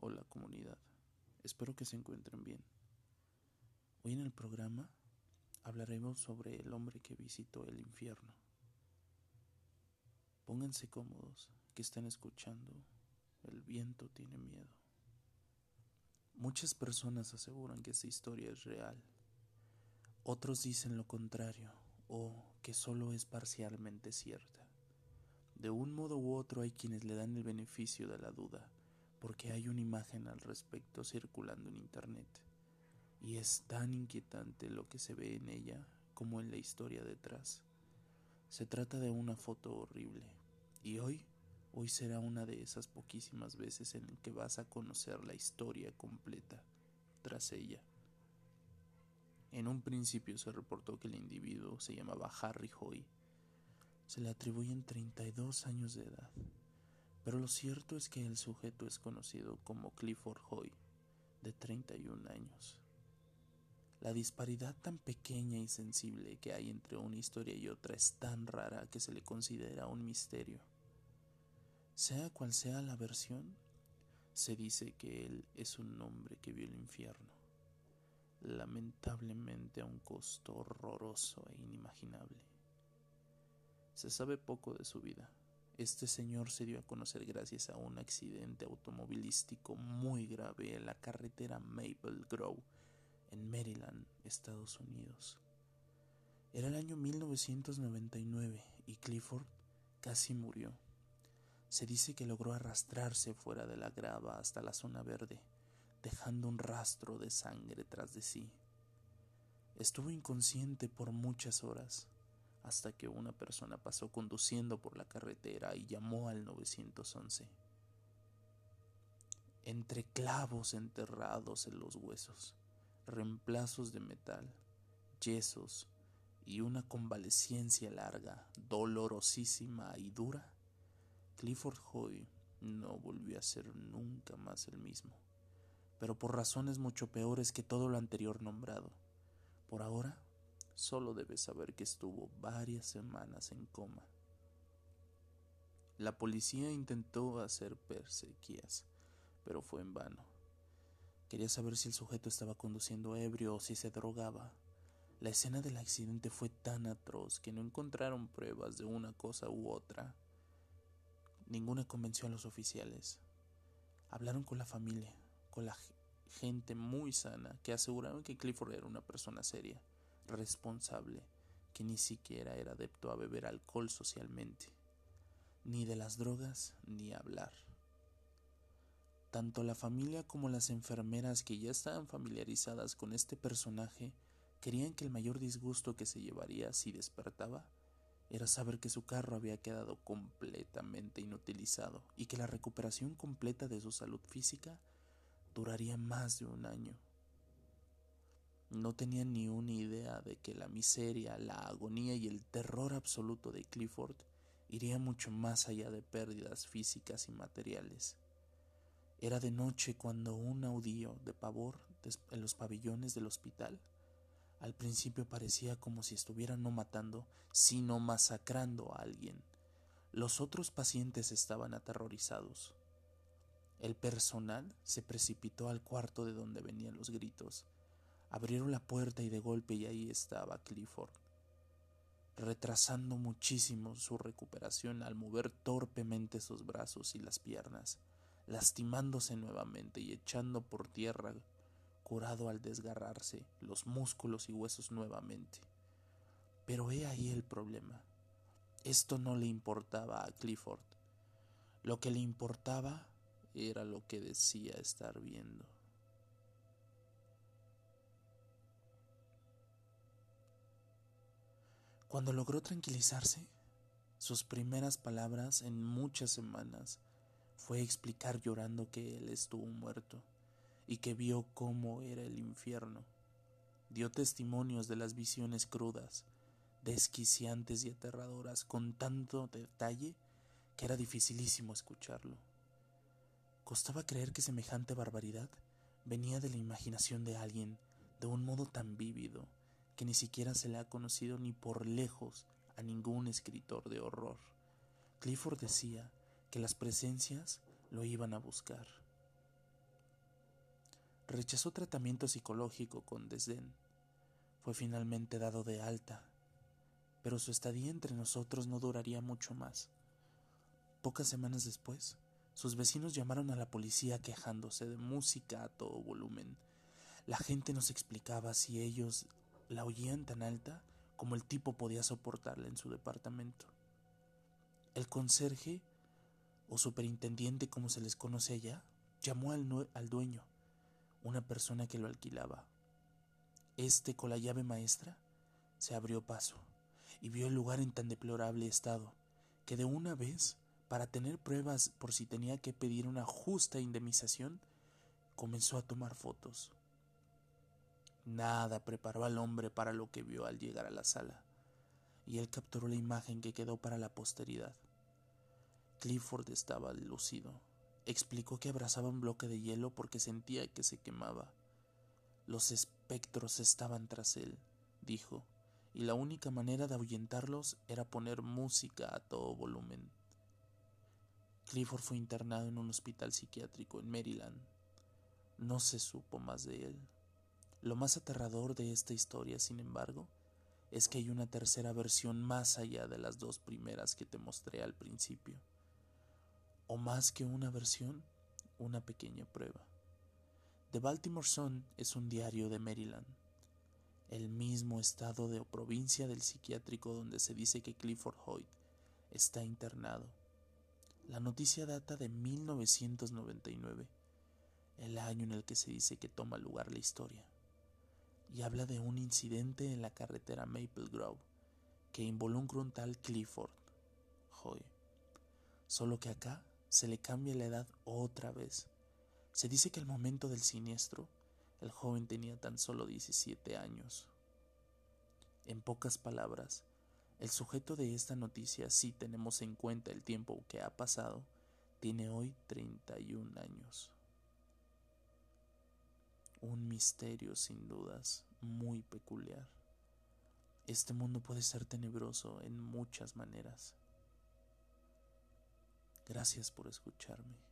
Hola comunidad, espero que se encuentren bien. Hoy en el programa hablaremos sobre el hombre que visitó el infierno. Pónganse cómodos, que están escuchando. El viento tiene miedo. Muchas personas aseguran que esta historia es real. Otros dicen lo contrario o que solo es parcialmente cierta. De un modo u otro hay quienes le dan el beneficio de la duda porque hay una imagen al respecto circulando en Internet y es tan inquietante lo que se ve en ella como en la historia detrás. Se trata de una foto horrible y hoy, hoy será una de esas poquísimas veces en que vas a conocer la historia completa tras ella. En un principio se reportó que el individuo se llamaba Harry Hoy. Se le atribuyen 32 años de edad pero lo cierto es que el sujeto es conocido como Clifford Hoy, de 31 años. La disparidad tan pequeña y sensible que hay entre una historia y otra es tan rara que se le considera un misterio. Sea cual sea la versión, se dice que él es un hombre que vio el infierno, lamentablemente a un costo horroroso e inimaginable. Se sabe poco de su vida este señor se dio a conocer gracias a un accidente automovilístico muy grave en la carretera Maple Grove, en Maryland, Estados Unidos. Era el año 1999 y Clifford casi murió. Se dice que logró arrastrarse fuera de la grava hasta la zona verde, dejando un rastro de sangre tras de sí. Estuvo inconsciente por muchas horas hasta que una persona pasó conduciendo por la carretera y llamó al 911. Entre clavos enterrados en los huesos, reemplazos de metal, yesos y una convalecencia larga, dolorosísima y dura, Clifford Hoy no volvió a ser nunca más el mismo, pero por razones mucho peores que todo lo anterior nombrado. Por ahora, solo debes saber que estuvo varias semanas en coma. La policía intentó hacer persequías, pero fue en vano. Quería saber si el sujeto estaba conduciendo ebrio o si se drogaba. La escena del accidente fue tan atroz que no encontraron pruebas de una cosa u otra. Ninguna convenció a los oficiales. Hablaron con la familia, con la gente muy sana, que aseguraron que Clifford era una persona seria responsable que ni siquiera era adepto a beber alcohol socialmente, ni de las drogas ni hablar. Tanto la familia como las enfermeras que ya estaban familiarizadas con este personaje querían que el mayor disgusto que se llevaría si despertaba era saber que su carro había quedado completamente inutilizado y que la recuperación completa de su salud física duraría más de un año. No tenía ni una idea de que la miseria, la agonía y el terror absoluto de Clifford iría mucho más allá de pérdidas físicas y materiales. Era de noche cuando un audío de pavor en los pabellones del hospital al principio parecía como si estuvieran no matando, sino masacrando a alguien. Los otros pacientes estaban aterrorizados. El personal se precipitó al cuarto de donde venían los gritos Abrieron la puerta y de golpe y ahí estaba Clifford, retrasando muchísimo su recuperación al mover torpemente sus brazos y las piernas, lastimándose nuevamente y echando por tierra, curado al desgarrarse los músculos y huesos nuevamente. Pero he ahí el problema. Esto no le importaba a Clifford. Lo que le importaba era lo que decía estar viendo. Cuando logró tranquilizarse, sus primeras palabras en muchas semanas fue explicar llorando que él estuvo muerto y que vio cómo era el infierno. Dio testimonios de las visiones crudas, desquiciantes y aterradoras con tanto detalle que era dificilísimo escucharlo. Costaba creer que semejante barbaridad venía de la imaginación de alguien de un modo tan vívido que ni siquiera se le ha conocido ni por lejos a ningún escritor de horror. Clifford decía que las presencias lo iban a buscar. Rechazó tratamiento psicológico con desdén. Fue finalmente dado de alta, pero su estadía entre nosotros no duraría mucho más. Pocas semanas después, sus vecinos llamaron a la policía quejándose de música a todo volumen. La gente nos explicaba si ellos la oían tan alta como el tipo podía soportarla en su departamento. El conserje, o superintendiente como se les conoce allá, llamó al, al dueño una persona que lo alquilaba. Este, con la llave maestra, se abrió paso y vio el lugar en tan deplorable estado que de una vez, para tener pruebas por si tenía que pedir una justa indemnización, comenzó a tomar fotos. Nada preparó al hombre para lo que vio al llegar a la sala, y él capturó la imagen que quedó para la posteridad. Clifford estaba lucido Explicó que abrazaba un bloque de hielo porque sentía que se quemaba. Los espectros estaban tras él, dijo, y la única manera de ahuyentarlos era poner música a todo volumen. Clifford fue internado en un hospital psiquiátrico en Maryland. No se supo más de él. Lo más aterrador de esta historia, sin embargo, es que hay una tercera versión más allá de las dos primeras que te mostré al principio o más que una versión, una pequeña prueba. The Baltimore Sun es un diario de Maryland, el mismo estado de o provincia del psiquiátrico donde se dice que Clifford Hoyt está internado. La noticia data de 1999, el año en el que se dice que toma lugar la historia, y habla de un incidente en la carretera Maple Grove que involucra un tal Clifford Hoyt. Solo que acá se le cambia la edad otra vez. Se dice que al momento del siniestro, el joven tenía tan solo 17 años. En pocas palabras, el sujeto de esta noticia, si tenemos en cuenta el tiempo que ha pasado, tiene hoy 31 años. Un misterio sin dudas muy peculiar. Este mundo puede ser tenebroso en muchas maneras. Gracias por escucharme.